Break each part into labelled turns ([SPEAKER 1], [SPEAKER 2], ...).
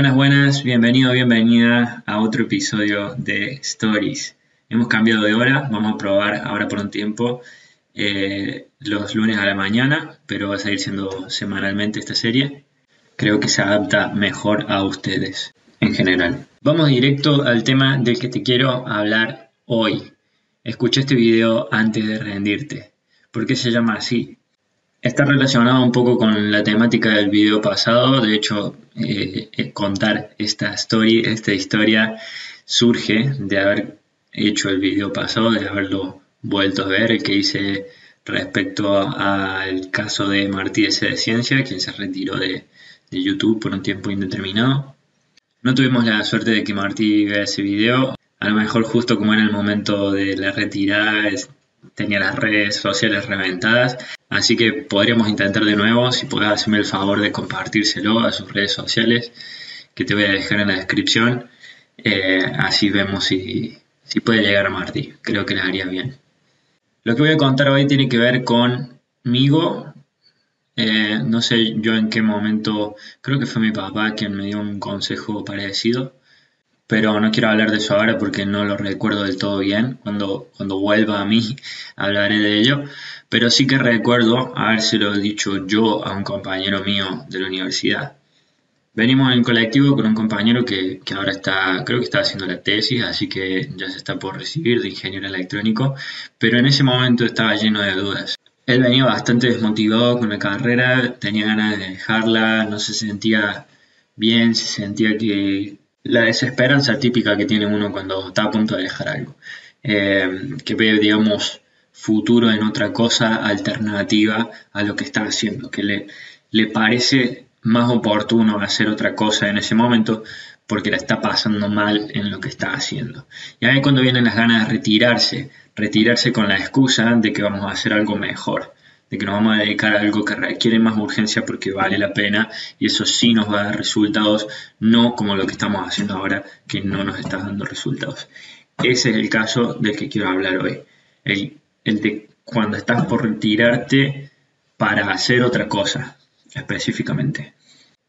[SPEAKER 1] Buenas, buenas, bienvenido, bienvenida a otro episodio de Stories. Hemos cambiado de hora, vamos a probar ahora por un tiempo eh, los lunes a la mañana, pero va a seguir siendo semanalmente esta serie. Creo que se adapta mejor a ustedes en general. Vamos directo al tema del que te quiero hablar hoy. Escucha este video antes de rendirte. ¿Por qué se llama así? Está relacionado un poco con la temática del video pasado. De hecho, eh, eh, contar esta historia surge de haber hecho el video pasado, de haberlo vuelto a ver, que hice respecto al caso de Martí S. de Ciencia, quien se retiró de, de, YouTube por un tiempo indeterminado. No tuvimos la suerte de que Martí vea ese video. A lo mejor justo como era el momento de la retirada, tenía las redes sociales reventadas. Así que podríamos intentar de nuevo, si puedes hacerme el favor de compartírselo a sus redes sociales, que te voy a dejar en la descripción. Eh, así vemos si, si puede llegar a Martí. Creo que les haría bien. Lo que voy a contar hoy tiene que ver conmigo. Eh, no sé yo en qué momento, creo que fue mi papá quien me dio un consejo parecido pero no quiero hablar de eso ahora porque no lo recuerdo del todo bien. Cuando, cuando vuelva a mí hablaré de ello. Pero sí que recuerdo habérselo dicho yo a un compañero mío de la universidad. Venimos en colectivo con un compañero que, que, ahora está, creo que está haciendo la tesis, así que ya se está por recibir de ingeniero electrónico, pero en ese momento estaba lleno de dudas. Él venía bastante desmotivado con la carrera, tenía ganas de dejarla, no se sentía bien, se sentía que, la desesperanza típica que tiene uno cuando está a punto de dejar algo. Eh, que ve, digamos, futuro en otra cosa alternativa a lo que está haciendo, que le, le parece más oportuno hacer otra cosa en ese momento porque la está pasando mal en lo que está haciendo. Y ahí cuando vienen las ganas de retirarse, retirarse con la excusa de que vamos a hacer algo mejor de que nos vamos a dedicar a algo que requiere más urgencia porque vale la pena y eso sí nos va a dar resultados, no como lo que estamos haciendo ahora que no nos está dando resultados. Ese es el caso del que quiero hablar hoy. El, el de cuando estás por retirarte para hacer otra cosa específicamente.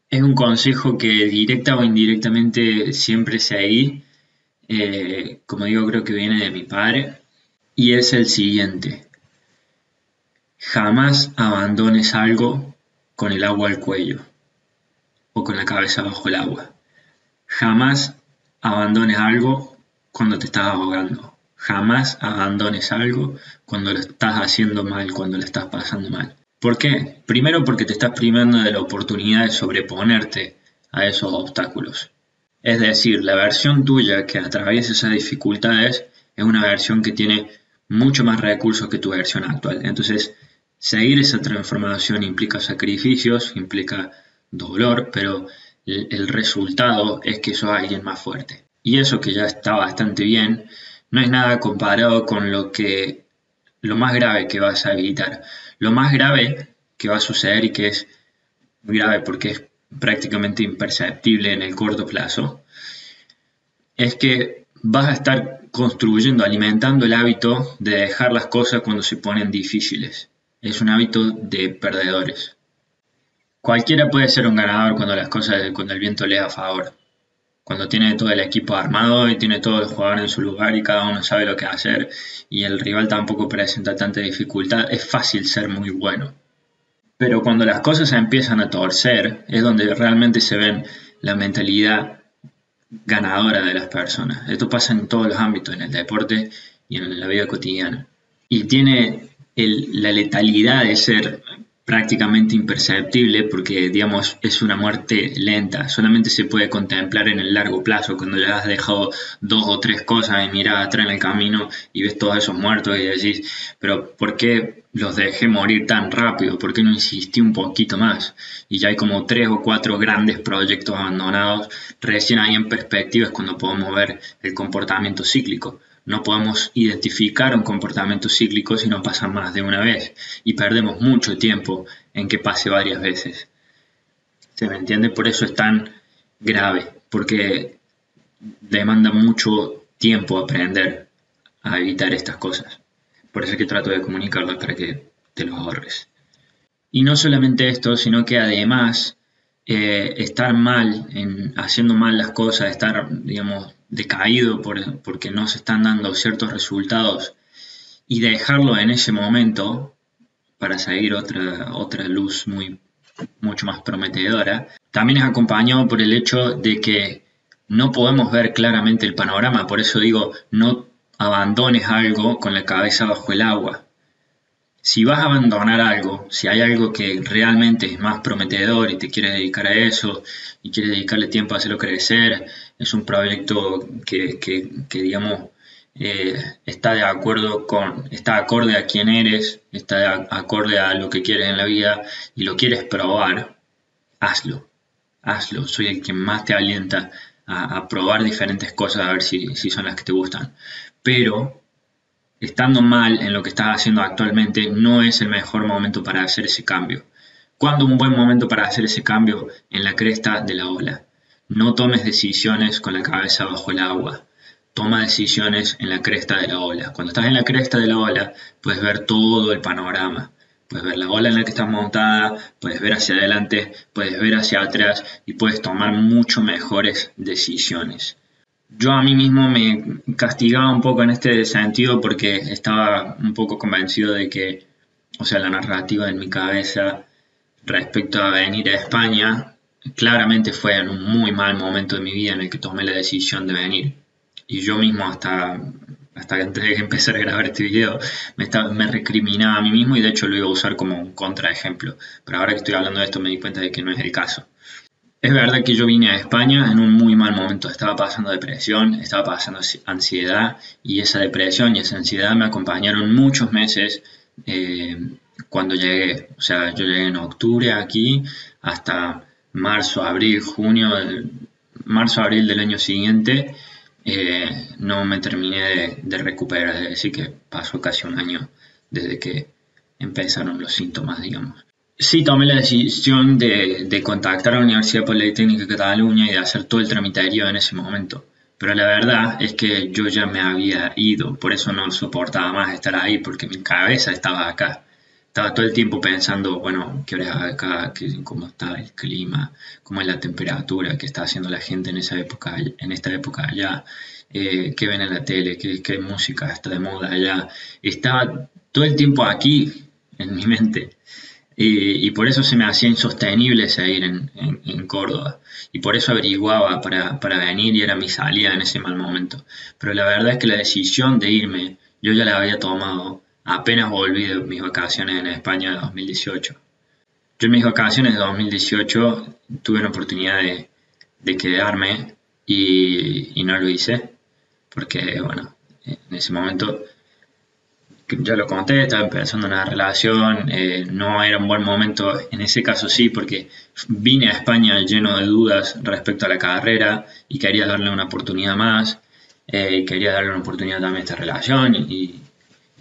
[SPEAKER 1] Es un consejo que directa o indirectamente siempre seguí. Eh, como digo, creo que viene de mi padre. Y es el siguiente Jamás abandones algo con el agua al cuello o con la cabeza bajo el agua. Jamás abandones algo cuando te estás ahogando. Jamás abandones algo cuando lo estás haciendo mal, cuando lo estás pasando mal. ¿Por qué? Primero porque te estás privando de la oportunidad de sobreponerte a esos obstáculos. Es decir, la versión tuya que atraviesa esas dificultades es una versión que tiene mucho más recursos que tu versión actual. Entonces, Seguir esa transformación implica sacrificios, implica dolor, pero el, resultado es que sos alguien más fuerte. Y eso que ya está bastante bien, no es nada comparado con lo que lo más grave que vas a evitar. Lo más grave que va a suceder y que es muy grave porque es prácticamente imperceptible en el corto plazo, es que vas a estar construyendo, alimentando el hábito de dejar las cosas cuando se ponen difíciles es un hábito de perdedores. Cualquiera puede ser un ganador cuando las cosas, cuando el viento le da favor. Cuando tiene todo el equipo armado y tiene todos los jugadores en su lugar y cada uno sabe lo que hacer y el rival tampoco presenta tanta dificultad, es fácil ser muy bueno. Pero cuando las cosas empiezan a torcer, es donde realmente se ven la mentalidad ganadora de las personas. Esto pasa en todos los ámbitos, en el deporte y en la vida cotidiana. Y tiene la letalidad de ser prácticamente imperceptible porque, digamos, es una muerte lenta. Solamente se puede contemplar en el largo plazo, cuando ya has dejado dos o tres cosas y miras atrás en el camino y ves todos esos muertos y decís, pero ¿por qué los dejé morir tan rápido? ¿Por qué no insistí un poquito más? Y ya hay como tres o cuatro grandes proyectos abandonados. Recién ahí en perspectiva es cuando podemos ver el comportamiento cíclico no podemos identificar un comportamiento cíclico si no pasa más de una vez y perdemos mucho tiempo en que pase varias veces. ¿Se me entiende? Por eso es tan grave, porque demanda mucho tiempo aprender a evitar estas cosas. Por eso es que trato de comunicarlo para que te lo ahorres. Y no solamente esto, sino que además eh, estar mal, en, haciendo mal las cosas, estar, digamos, decaído por, porque no se están dando ciertos resultados y dejarlo en ese momento para seguir otra, otra luz muy, mucho más prometedora, también es acompañado por el hecho de que no podemos ver claramente el panorama, por eso digo, no abandones algo con la cabeza bajo el agua. Si vas a abandonar algo, si hay algo que realmente es más prometedor y te quieres dedicar a eso y quieres dedicarle tiempo a hacerlo crecer, es un proyecto que, digamos, eh, está de acuerdo con, está acorde a quién eres, está de acorde a lo que quieres en la vida y lo quieres probar, hazlo, hazlo. Soy el que más te alienta a, probar diferentes cosas a ver si, si son las que te gustan pero estando mal en lo que estás haciendo actualmente, no es el mejor momento para hacer ese cambio. ¿Cuándo un buen momento para hacer ese cambio? En la cresta de la ola. No tomes decisiones con la cabeza bajo el agua. Toma decisiones en la cresta de la ola. Cuando estás en la cresta de la ola, puedes ver todo el panorama. Puedes ver la ola en la que estás montada, puedes ver hacia adelante, puedes ver hacia atrás y puedes tomar mucho mejores decisiones yo a mí mismo me castigaba un poco en este sentido porque estaba un poco convencido de que, o sea, la narrativa en mi cabeza respecto a venir a España claramente fue en un muy mal momento de mi vida en el que tomé la decisión de venir. Y yo mismo hasta, hasta antes de empezar a grabar este video me, me recriminaba a mí mismo y de hecho lo iba a usar como un contraejemplo. Pero ahora que estoy hablando de esto me di cuenta de que no es el caso. Es verdad que yo vine a España en un muy mal momento, estaba pasando depresión, estaba pasando ansiedad y esa depresión y esa ansiedad me acompañaron muchos meses eh, cuando llegué. O sea, yo llegué en octubre aquí hasta marzo, abril, junio, marzo, abril del año siguiente eh, no me terminé de, de recuperar, es decir, que pasó casi un año desde que empezaron los síntomas, digamos. Sí, tomé la decisión de, contactar a la Universidad Politécnica de Cataluña y de hacer todo el tramitario en ese momento. Pero la verdad es que yo ya me había ido, por eso no soportaba más estar ahí, porque mi cabeza estaba acá. Estaba todo el tiempo pensando, bueno, ¿qué hora es acá? ¿Cómo está el clima? ¿Cómo es la temperatura? ¿Qué está haciendo la gente en esa época, en esta época allá? Eh, ¿Qué ven en la tele? ¿Qué, ¿Qué música está de moda allá? Estaba todo el tiempo aquí, en mi mente. Y, por eso se me hacía insostenible seguir en, en, Córdoba. Y por eso averiguaba para, para, venir y era mi salida en ese mal momento. Pero la verdad es que la decisión de irme yo ya la había tomado apenas volví de mis vacaciones en España de 2018. Yo en mis vacaciones de 2018 tuve la oportunidad de, de quedarme y, y no lo hice. Porque, bueno, en ese momento ya lo conté, estaba empezando una relación, eh, no era un buen momento, en ese caso sí, porque vine a España lleno de dudas respecto a la carrera y quería darle una oportunidad más, eh, quería darle una oportunidad también a esta relación y,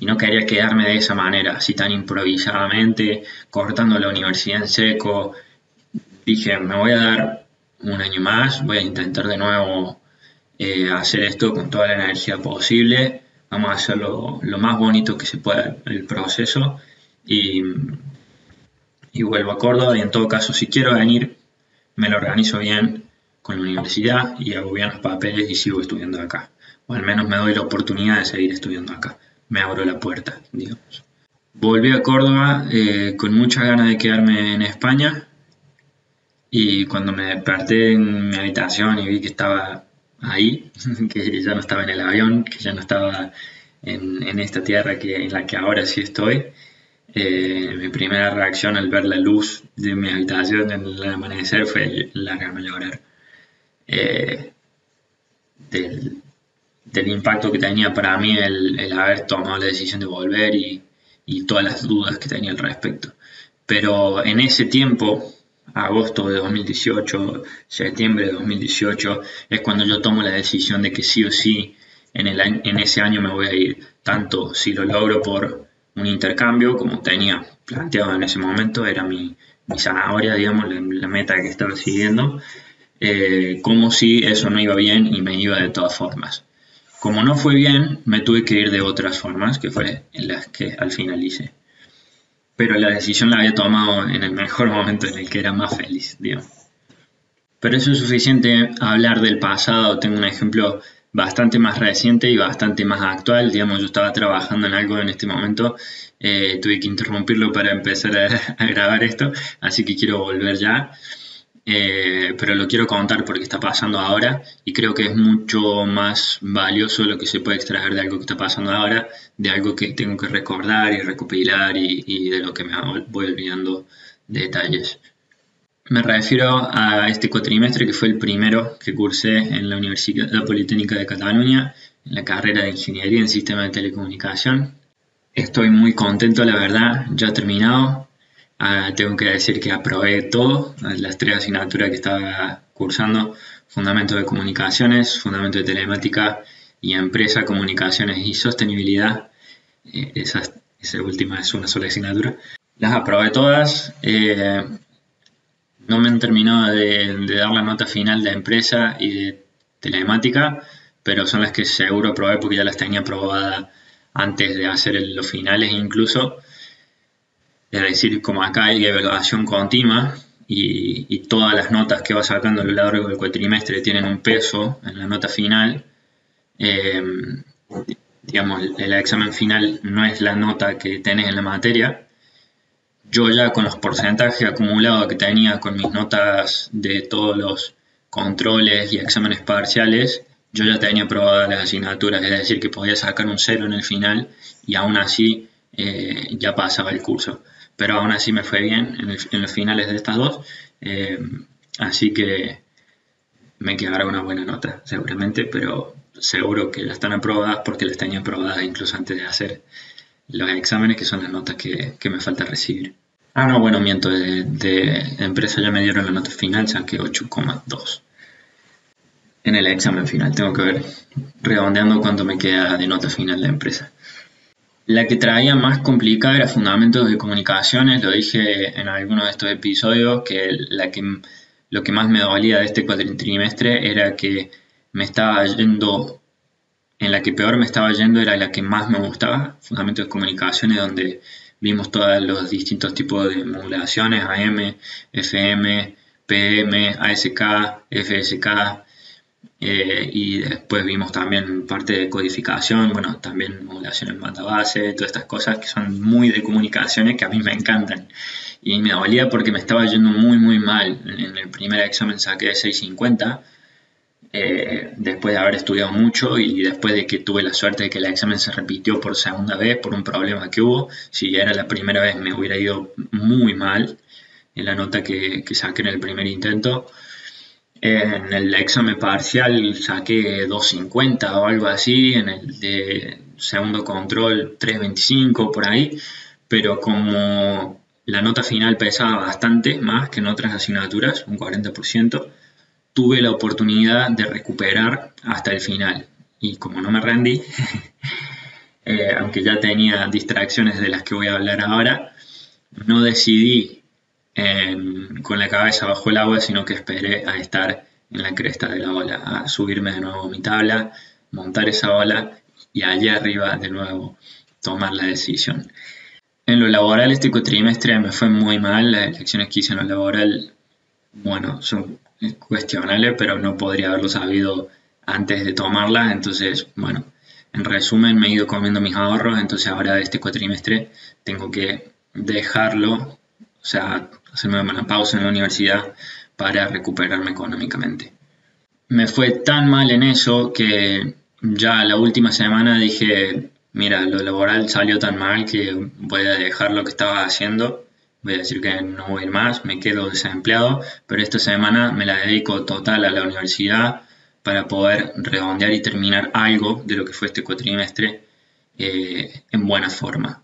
[SPEAKER 1] no quería quedarme de esa manera, así tan improvisadamente, cortando la universidad en seco. Dije, me voy a dar un año más, voy a intentar de nuevo eh, hacer esto con toda la energía posible vamos a hacerlo lo más bonito que se pueda el proceso y, y vuelvo a Córdoba y en todo caso si quiero venir me lo organizo bien con la universidad y hago bien los papeles y sigo estudiando acá. O al menos me doy la oportunidad de seguir estudiando acá. Me abro la puerta digamos. Volví a Córdoba eh, con muchas ganas de quedarme en España y cuando me desperté en mi habitación y vi que estaba ahí, que ya no estaba en el avión, que ya no estaba en, esta tierra que, en la que ahora sí estoy. Eh, mi primera reacción al ver la luz de mi habitación en el amanecer fue largarme a llorar. Eh, del, impacto que tenía para mí el, el, haber tomado la decisión de volver y, y todas las dudas que tenía al respecto. Pero en ese tiempo, agosto de 2018, septiembre de 2018, es cuando yo tomo la decisión de que sí o sí en, el, en ese año me voy a ir, tanto si lo logro por un intercambio, como tenía planteado en ese momento, era mi, zanahoria, digamos, la, meta que estaba siguiendo, eh, como si eso no iba bien y me iba de todas formas. Como no fue bien, me tuve que ir de otras formas, que fue en las que al final hice pero la decisión la había tomado en el mejor momento en el que era más feliz, digamos. Pero eso es suficiente hablar del pasado. Tengo un ejemplo bastante más reciente y bastante más actual. Digamos, yo estaba trabajando en algo en este momento, eh, tuve que interrumpirlo para empezar a, grabar esto, así que quiero volver ya. Eh, pero lo quiero contar porque está pasando ahora y creo que es mucho más valioso lo que se puede extraer de algo que está pasando ahora, de algo que tengo que recordar y recopilar y, de lo que me voy olvidando detalles. Me refiero a este cuatrimestre que fue el primero que cursé en la Universidad Politécnica de Cataluña, en la carrera de Ingeniería en Sistema de Telecomunicación. Estoy muy contento, la verdad, ya terminado. Ah, tengo que decir que aprobé todo, las tres asignaturas que estaba cursando, Fundamentos de Comunicaciones, Fundamento de Telemática y Empresa, Comunicaciones y Sostenibilidad. Eh, esa, última es una sola asignatura. Las aprobé todas. Eh, no me han terminado de, dar la nota final de empresa y de telemática, pero son las que seguro probé porque ya las tenía aprobadas antes de hacer los finales incluso. Es decir, como acá hay evaluación continua y, todas las notas que vas sacando a lo largo del cuatrimestre tienen un peso en la nota final, eh, digamos, el examen final no es la nota que tenés en la materia, yo ya con los porcentajes acumulados que tenía con mis notas de todos los controles y exámenes parciales, yo ya tenía aprobadas las asignaturas, es decir, que podía sacar un cero en el final y aún así eh, ya pasaba el curso. Pero aún así me fue bien en, los finales de estas dos, eh, así que me quedará una buena nota, seguramente, pero seguro que ya están aprobadas porque las tenía aprobadas incluso antes de hacer los exámenes, que son las notas que, me falta recibir. Ah, no, bueno, miento, de, de, empresa ya me dieron la nota final, saqué 8,2 en el examen final. Tengo que ver redondeando cuánto me queda de nota final de empresa. La que traía más complicada era fundamentos de comunicaciones, lo dije en alguno de estos episodios, que, la que lo que más me dolía de este cuatrimestre era que me estaba yendo en la que peor me estaba yendo era la que más me gustaba, Fundamentos de Comunicaciones, donde vimos todos los distintos tipos de modulaciones, AM, FM, PM, ASK, FSK, eh, y después vimos también parte de codificación, bueno, también modulación en base, todas estas cosas que son muy de comunicaciones que a mí me encantan. Y me dolía porque me estaba yendo muy, muy mal. En el primer examen saqué 650 eh, después de haber estudiado mucho y después de que tuve la suerte de que el examen se repitió por segunda vez por un problema que hubo, si era la primera vez me hubiera ido muy mal en la nota que, saqué en el primer intento. En el examen parcial saqué 250 o algo así, en el de segundo control 325 por ahí, pero como la nota final pesaba bastante más que en otras asignaturas, un 40%, tuve la oportunidad de recuperar hasta el final. Y como no me rendí, eh, aunque ya tenía distracciones de las que voy a hablar ahora, no decidí con la cabeza bajo el agua, sino que esperé a estar en la cresta de la ola, a subirme de nuevo a mi tabla, montar esa ola y allá arriba de nuevo tomar la decisión. En lo laboral este cuatrimestre me fue muy mal, las elecciones que hice en lo laboral, bueno, son es cuestionable, pero no podría haberlo sabido antes de tomarla. Entonces, bueno, en resumen, me he ido comiendo mis ahorros, entonces ahora este cuatrimestre tengo que dejarlo, o sea, hacerme una pausa en la universidad para recuperarme económicamente. Me fue tan mal en eso que ya la última semana dije, mira, lo laboral salió tan mal que voy a dejar lo que estaba haciendo voy a decir que no voy a ir más, me quedo desempleado, pero esta semana me la dedico total a la universidad para poder redondear y terminar algo de lo que fue este cuatrimestre eh, en buena forma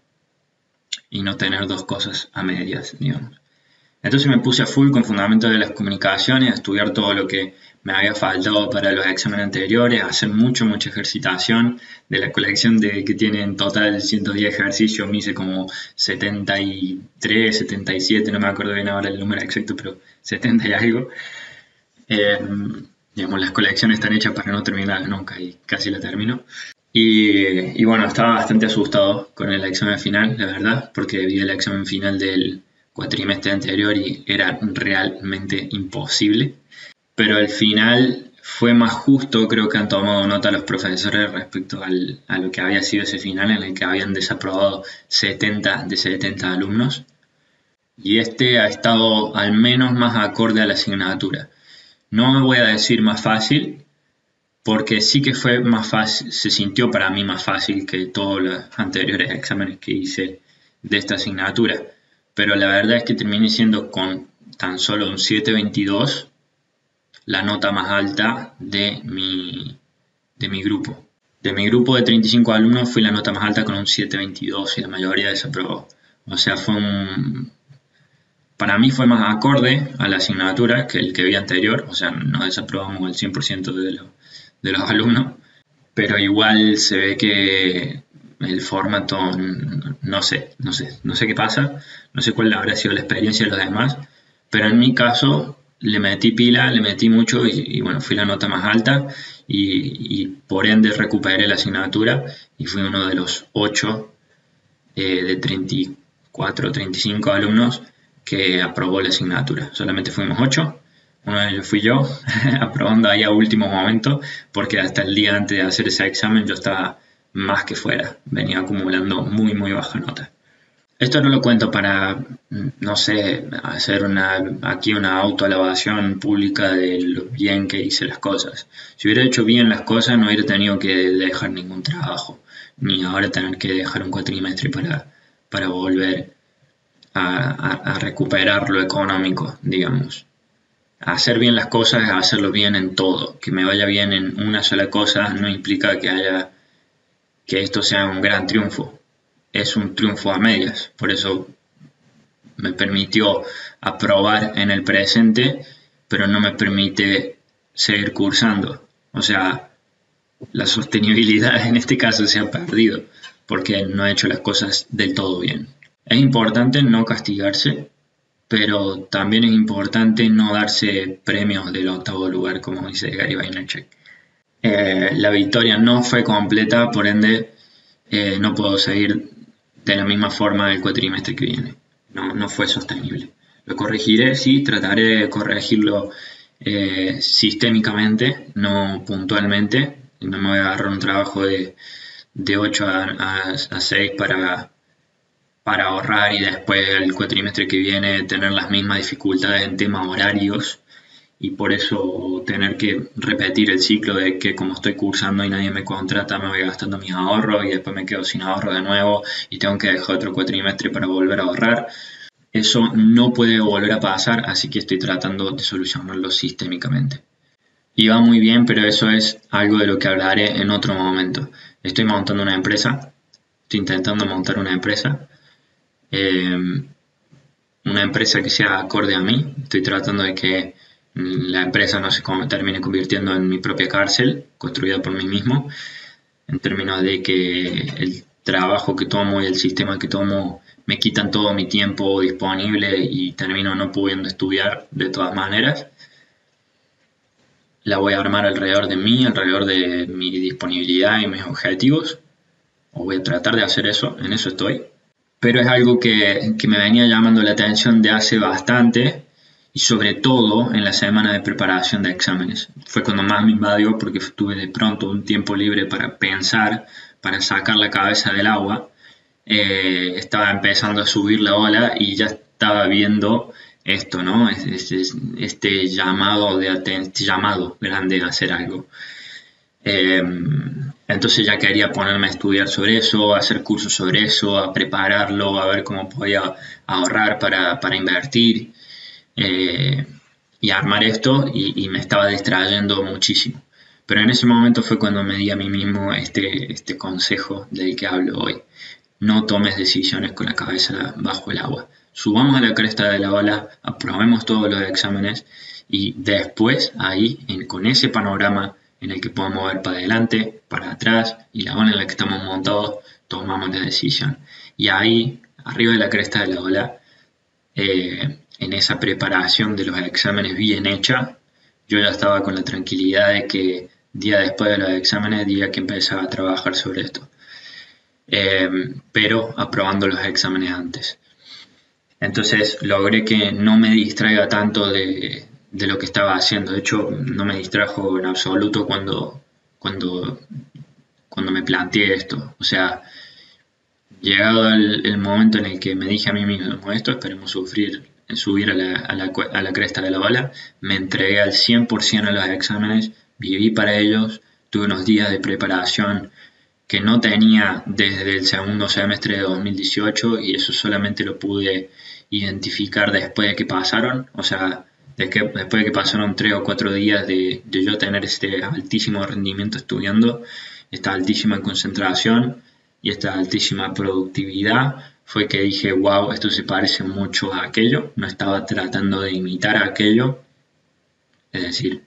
[SPEAKER 1] y no tener dos cosas a medias, digamos. Entonces me puse a full con fundamentos de las comunicaciones, a estudiar todo lo que me había faltado para los exámenes anteriores, a hacer mucho, mucha ejercitación. De la colección de, que tiene en total 110 ejercicios, me hice como 73, 77, no me acuerdo bien ahora el número exacto, pero 70 y algo. Eh, digamos, las colecciones están hechas para no terminar nunca y casi la termino. Y, y, bueno, estaba bastante asustado con el examen final, la verdad, porque vi el examen final del cuatrimestre anterior y era realmente imposible. pero al final fue más justo, creo que han tomado nota los profesores respecto a lo que había sido ese final en el que habían desaprobado 70 de 70 alumnos. Y este ha estado al menos más acorde a la asignatura. No me voy a decir más fácil, porque sí que fue más fácil, se sintió para mí más fácil que todos los anteriores exámenes que hice de esta asignatura. Pero la verdad es que terminé siendo con tan solo un 722 la nota más alta de mi, de mi grupo. De mi grupo de 35 alumnos fui la nota más alta con un 722 y la mayoría desaprobó. O sea, fue un... Para mí fue más acorde a la asignatura que el que vi anterior. O sea, no desaprobamos el 100% de, de los alumnos. Pero igual se ve que el formato, no sé, no sé, no sé qué pasa. No sé cuál habrá sido la experiencia de los demás. Pero en mi caso, le metí pila, le metí mucho y, bueno, fui la nota más alta y, por ende recuperé la asignatura y fui uno de los 8 eh, de 34, 35 alumnos que aprobó la asignatura. Solamente fuimos 8, uno de ellos fui yo, aprobando ahí a último momento, porque hasta el día antes de hacer ese examen yo estaba más que fuera, venía acumulando muy, muy baja nota. Esto no lo cuento para, no sé, hacer una, aquí una autoalabación pública de lo bien que hice las cosas. Si hubiera hecho bien las cosas, no hubiera tenido que dejar ningún trabajo, ni ahora tener que dejar un cuatrimestre para, para volver a, recuperar lo económico, digamos. Hacer bien las cosas es hacerlo bien en todo. Que me vaya bien en una sola cosa no implica que haya que esto sea un gran triunfo es un triunfo a medias. Por eso me permitió aprobar en el presente, pero no me permite seguir cursando. O sea, la sostenibilidad en este caso se ha perdido porque no he hecho las cosas del todo bien. Es importante no castigarse, pero también es importante no darse premios del octavo lugar, como dice Gary Vaynerchuk. Eh, la victoria no fue completa, por ende eh, no puedo seguir de la misma forma el cuatrimestre que viene. No, fue sostenible. Lo corregiré, sí, trataré de corregirlo eh, sistémicamente, no puntualmente. No me voy a agarrar un trabajo de, de 8 a, a, 6 para, para ahorrar y después el cuatrimestre que viene tener las mismas dificultades en temas horarios y por eso tener que repetir el ciclo de que como estoy cursando y nadie me contrata, me voy gastando mis ahorros y después me quedo sin ahorro de nuevo y tengo que dejar otro cuatrimestre para volver a ahorrar. Eso no puede volver a pasar, así que estoy tratando de solucionarlo sistémicamente. Y va muy bien, pero eso es algo de lo que hablaré en otro momento. Estoy montando una empresa, estoy intentando montar una empresa. Eh, una empresa que sea acorde a mí. Estoy tratando de que la empresa no se termine convirtiendo en mi propia cárcel, construida por mí mismo, en términos de que el trabajo que tomo y el sistema que tomo me quitan todo mi tiempo disponible y termino no pudiendo estudiar de todas maneras. La voy a armar alrededor de mí, alrededor de mi disponibilidad y mis objetivos. O voy a tratar de hacer eso, en eso estoy. Pero es algo que, que me venía llamando la atención de hace bastante y sobre todo en la semana de preparación de exámenes. Fue cuando más me invadió porque tuve de pronto un tiempo libre para pensar, para sacar la cabeza del agua. Eh, estaba empezando a subir la ola y ya estaba viendo esto, ¿no? Este, este llamado, de este llamado grande a hacer algo. Eh, entonces ya quería ponerme a estudiar sobre eso, a hacer cursos sobre eso, a prepararlo, a ver cómo podía ahorrar para, para invertir. Eh, y armar esto y, me estaba distrayendo muchísimo. Pero en ese momento fue cuando me di a mí mismo este, este consejo del que hablo hoy. No tomes decisiones con la cabeza bajo el agua. Subamos a la cresta de la ola, aprobemos todos los exámenes y después ahí, con ese panorama en el que podemos ver para adelante, para atrás y la ola en la que estamos montados, tomamos la decisión. Y ahí, arriba de la cresta de la ola, eh, en esa preparación de los exámenes bien hecha, yo ya estaba con la tranquilidad de que día después de los exámenes, día que empezaba a trabajar sobre esto. Em, pero aprobando los exámenes antes. Entonces logré que no me distraiga tanto de, de lo que estaba haciendo. De hecho, no me distrajo en absoluto cuando, cuando, cuando me planteé esto. O sea, llegado el, momento en el que me dije a mí mismo, esto esperemos sufrir, subir a la, cresta de la bala, me entregué al 100% a los exámenes, viví para ellos, tuve unos días de preparación que no tenía desde el segundo semestre de 2018 y eso solamente lo pude identificar después de que pasaron, o sea, después de que pasaron tres o cuatro días de, de yo tener este altísimo rendimiento estudiando, esta altísima concentración y esta altísima productividad, fue que dije, wow, esto se parece mucho a aquello, no estaba tratando de imitar a aquello, es decir,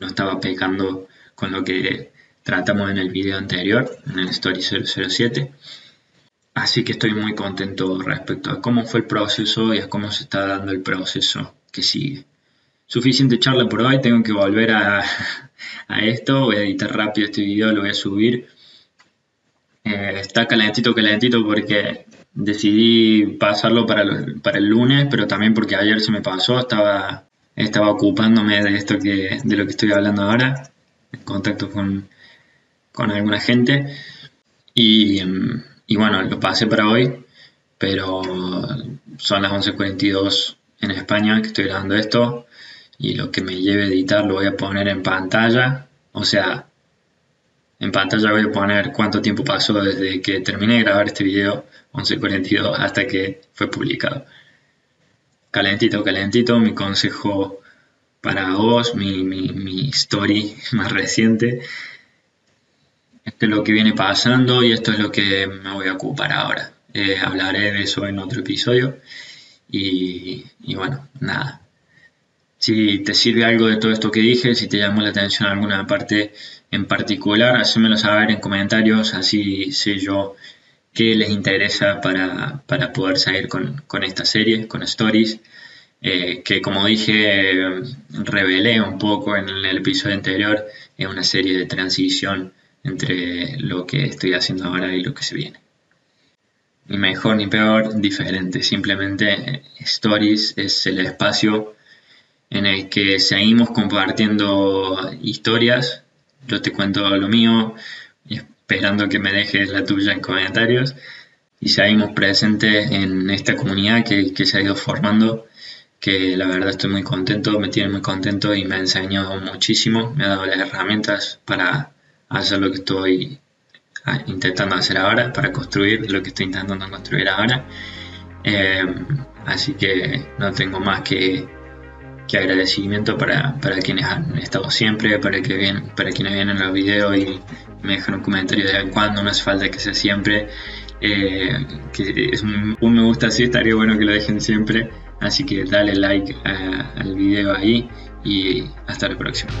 [SPEAKER 1] no estaba pecando con lo que tratamos en el video anterior, en el Story 007. Así que estoy muy contento respecto a cómo fue el proceso y a cómo se está dando el proceso que sigue. Suficiente charla por hoy, tengo que volver a, esto, voy a editar rápido este video, lo voy a subir. Eh, está calentito, calentito porque decidí pasarlo para, para el lunes, pero también porque ayer se me pasó, estaba, estaba ocupándome de esto que, de lo que estoy hablando ahora, en contacto con, con alguna gente. Y, y bueno, lo pasé para hoy, pero son las 11.42 en España que estoy grabando esto y lo que me lleve a editar lo voy a poner en pantalla. O sea, en pantalla voy a poner cuánto tiempo pasó desde que terminé de grabar este video, 11.42, hasta que fue publicado. Calentito, calentito, mi consejo para vos, mi, mi, mi story más reciente esto es lo que viene pasando y esto es lo que me voy a ocupar ahora. Eh, hablaré de eso en otro episodio. Y, bueno, nada. Si te sirve algo de todo esto que dije, si te llamó la atención alguna parte en particular, hacémelo saber en comentarios, así sé yo qué les interesa para, poder seguir con, esta serie, con Stories. Eh, que como dije, revelé un poco en el episodio anterior, es una serie de transición entre lo que estoy haciendo ahora y lo que se viene. Ni mejor ni peor, diferente. Simplemente Stories es el espacio en el que seguimos compartiendo historias. Yo te cuento lo mío, esperando que me dejes la tuya en comentarios. Y seguimos presentes en esta comunidad que, que se ha ido formando, que la verdad estoy muy contento, me tiene muy contento y me ha enseñado muchísimo, me ha dado las herramientas para hacer lo que estoy ah, intentando hacer ahora, para construir lo que estoy intentando construir ahora. Eh, así que no tengo más que, que agradecimiento para, quienes han estado siempre, para, que vienen, para quienes vienen los videos y me dejan un comentario de cuando no hace falta que sea siempre. Eh, que un, me gusta así, estaría bueno que lo dejen siempre. Así que dale like al video ahí y hasta la próxima.